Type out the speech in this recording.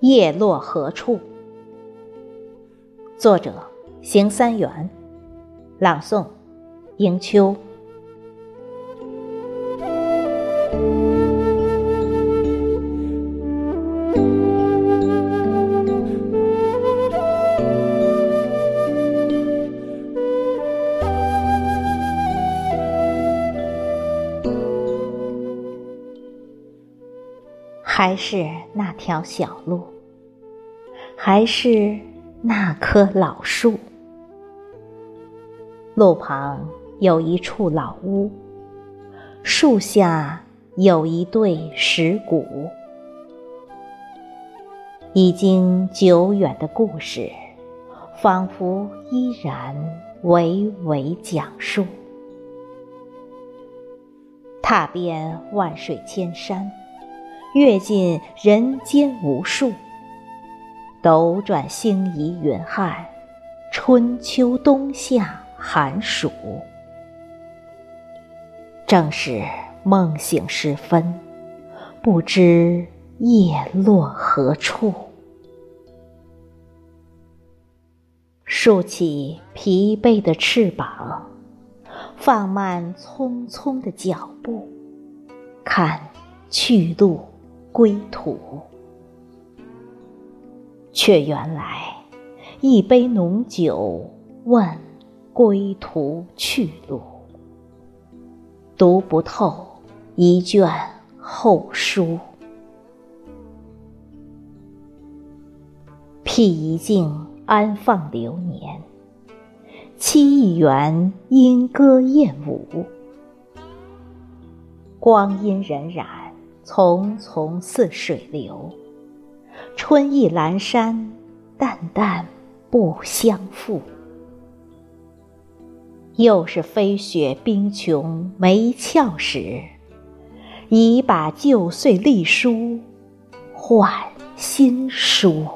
叶落何处？作者：邢三元，朗诵：迎秋。还是那条小路，还是那棵老树。路旁有一处老屋，树下有一对石鼓。已经久远的故事，仿佛依然娓娓讲述。踏遍万水千山。阅尽人间无数，斗转星移云汉，春秋冬夏寒暑。正是梦醒时分，不知叶落何处。竖起疲惫的翅膀，放慢匆匆的脚步，看去路。归途，却原来一杯浓酒问归途去路，读不透一卷后书。辟一境安放流年，栖一园莺歌燕舞，光阴荏苒。匆匆似水流，春意阑珊，淡淡不相负。又是飞雪冰琼没俏时，已把旧岁历书换新书。